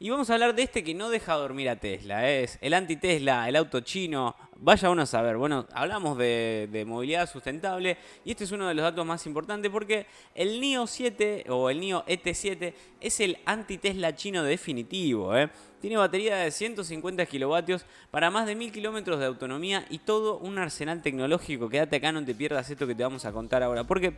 Y vamos a hablar de este que no deja dormir a Tesla. Es el anti-Tesla, el auto chino. Vaya uno a saber. Bueno, hablamos de, movilidad sustentable y este es uno de los datos más importantes porque el NIO 7 o el NIO ET7 es el anti-Tesla chino definitivo. ¿eh? Tiene batería de 150 kilovatios para más de 1000 kilómetros de autonomía y todo un arsenal tecnológico. Quédate acá, no te pierdas esto que te vamos a contar ahora. Porque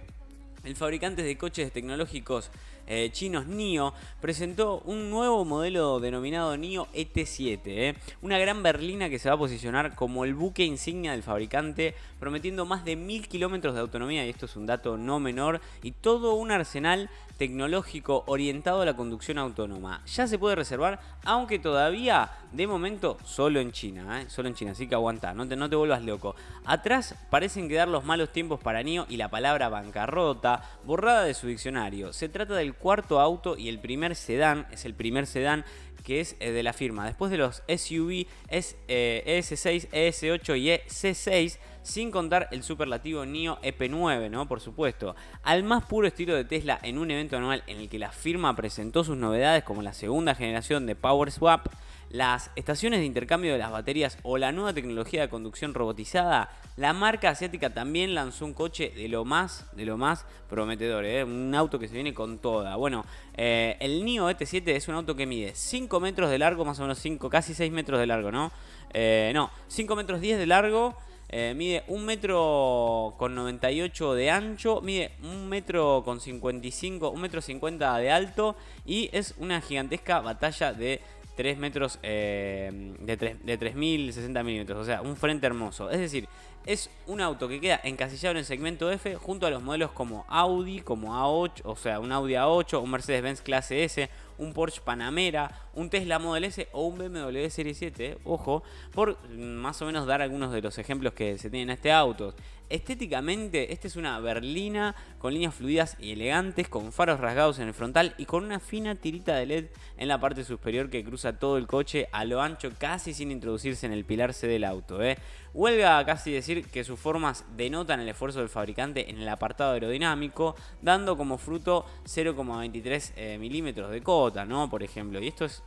el fabricante de coches tecnológicos eh, chinos NIO presentó un nuevo modelo denominado NIO ET7, eh. una gran berlina que se va a posicionar como el buque insignia del fabricante, prometiendo más de mil kilómetros de autonomía, y esto es un dato no menor, y todo un arsenal tecnológico orientado a la conducción autónoma. Ya se puede reservar, aunque todavía de momento solo en China, ¿eh? solo en China, así que aguanta, no te, vuelvas loco. Atrás parecen quedar los malos tiempos para NIO y la palabra bancarrota borrada de su diccionario. Se trata del cuarto auto y el primer sedán, es el primer sedán que es eh, de la firma. Después de los SUV es, ES6, ES8 y EC6 sin contar el superlativo NIO EP9, ¿no? Por supuesto. Al más puro estilo de Tesla en un evento anual en el que la firma presentó sus novedades como la segunda generación de Power Swap, las estaciones de intercambio de las baterías o la nueva tecnología de conducción robotizada, la marca asiática también lanzó un coche de lo más, de lo más prometedor, ¿eh? un auto que se viene con toda. Bueno, eh, el NIO ET7 es un auto que mide 5 metros de largo, más o menos 5, casi 6 metros de largo, ¿no? Eh, no, 5 metros 10 de largo eh, mide 1 metro con 98 de ancho, mide 1 metro con 55, 1 metro 50 de alto y es una gigantesca batalla de 3 metros eh, de, 3, de 3060 milímetros, o sea, un frente hermoso. Es decir, es un auto que queda encasillado en el segmento F junto a los modelos como Audi, como A8, o sea, un Audi A8, un Mercedes-Benz clase S, un Porsche Panamera, un Tesla Model S o un BMW Serie 7, ojo, por más o menos dar algunos de los ejemplos que se tienen en este auto. Estéticamente, esta es una berlina con líneas fluidas y elegantes, con faros rasgados en el frontal y con una fina tirita de LED en la parte superior que cruza todo el coche a lo ancho, casi sin introducirse en el pilar C del auto. ¿eh? Huelga casi decir que sus formas denotan el esfuerzo del fabricante en el apartado aerodinámico, dando como fruto 0,23 eh, milímetros de cota, ¿no? Por ejemplo, y esto es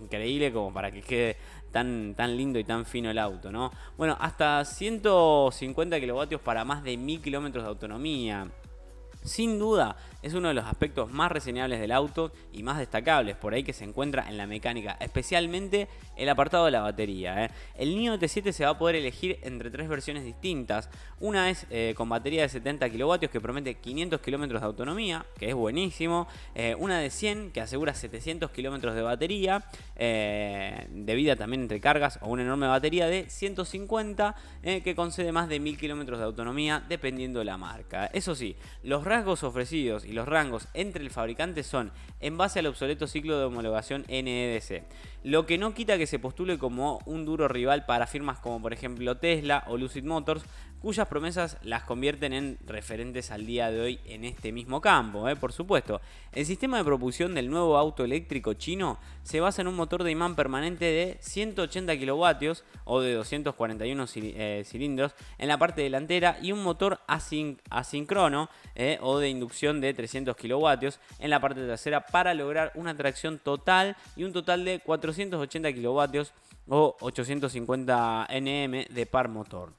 increíble como para que quede tan, tan lindo y tan fino el auto, ¿no? Bueno, hasta 150 kilovatios para más de 1000 kilómetros de autonomía. Sin duda, es uno de los aspectos más reseñables del auto y más destacables por ahí que se encuentra en la mecánica, especialmente el apartado de la batería. ¿eh? El NIO T7 se va a poder elegir entre tres versiones distintas. Una es eh, con batería de 70 kW que promete 500 km de autonomía, que es buenísimo. Eh, una de 100 que asegura 700 km de batería, de vida también entre cargas, o una enorme batería de 150 que concede más de 1000 km de autonomía dependiendo de la marca. Eso sí, los rasgos ofrecidos y los rangos entre el fabricante son en base al obsoleto ciclo de homologación NEDC. Lo que no quita que se postule como un duro rival para firmas como por ejemplo Tesla o Lucid Motors, cuyas promesas las convierten en referentes al día de hoy en este mismo campo, ¿eh? por supuesto. El sistema de propulsión del nuevo auto eléctrico chino se basa en un motor de imán permanente de 180 kilovatios o de 241 eh, cilindros en la parte delantera y un motor asíncrono ¿eh? o de inducción de 300 kilovatios en la parte trasera para lograr una tracción total y un total de 480 kilovatios o 850 Nm de par motor.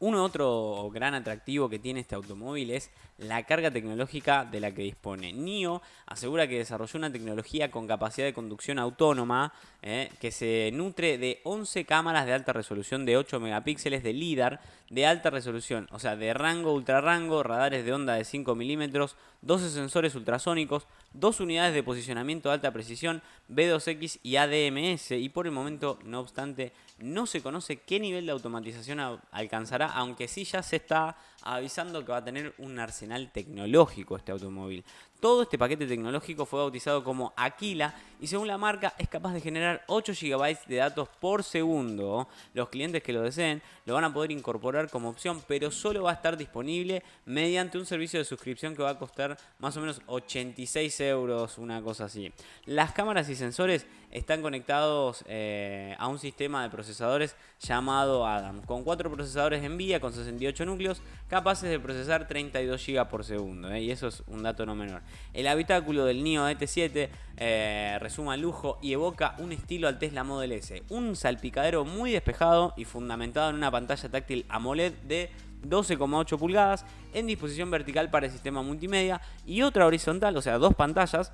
Un otro gran atractivo que tiene este automóvil es la carga tecnológica de la que dispone. NIO asegura que desarrolló una tecnología con capacidad de conducción autónoma eh, que se nutre de 11 cámaras de alta resolución de 8 megapíxeles de LIDAR de alta resolución, o sea, de rango ultra rango, radares de onda de 5 milímetros, 12 sensores ultrasónicos, dos unidades de posicionamiento de alta precisión, B2X y ADMS, y por el momento, no obstante, no se conoce qué nivel de automatización alcanzará, aunque sí ya se está avisando que va a tener un arsenal tecnológico este automóvil. Todo este paquete tecnológico fue bautizado como Aquila y según la marca es capaz de generar 8 GB de datos por segundo. Los clientes que lo deseen lo van a poder incorporar como opción, pero solo va a estar disponible mediante un servicio de suscripción que va a costar más o menos 86 euros, una cosa así. Las cámaras y sensores están conectados eh, a un sistema de procesadores llamado Adam, con 4 procesadores NVIDIA con 68 núcleos capaces de procesar 32 GB por segundo, eh, y eso es un dato no menor. El habitáculo del NIO ET7 eh, resuma lujo y evoca un estilo al Tesla Model S. Un salpicadero muy despejado y fundamentado en una pantalla táctil AMOLED de 12,8 pulgadas en disposición vertical para el sistema multimedia y otra horizontal, o sea, dos pantallas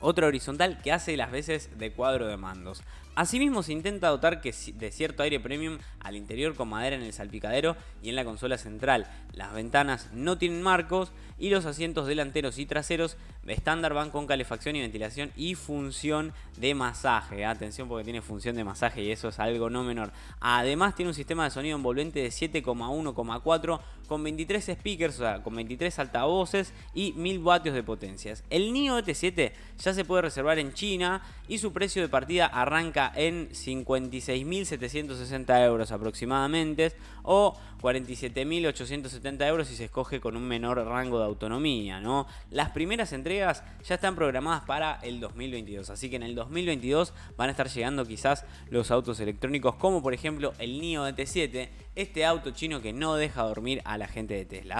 otra horizontal que hace las veces de cuadro de mandos. Asimismo se intenta dotar de cierto aire premium al interior con madera en el salpicadero y en la consola central. Las ventanas no tienen marcos y los asientos delanteros y traseros estándar van con calefacción y ventilación y función de masaje. Atención porque tiene función de masaje y eso es algo no menor. Además tiene un sistema de sonido envolvente de 7,1,4 con 23 speakers, o sea, con 23 altavoces y 1000 vatios de potencias. El NIO ET7 ya se puede reservar en China y su precio de partida arranca en 56.760 euros aproximadamente o 47.870 euros si se escoge con un menor rango de autonomía. ¿no? Las primeras entregas ya están programadas para el 2022, así que en el 2022 van a estar llegando quizás los autos electrónicos como por ejemplo el NIO ET7, este auto chino que no deja dormir a la gente de Tesla.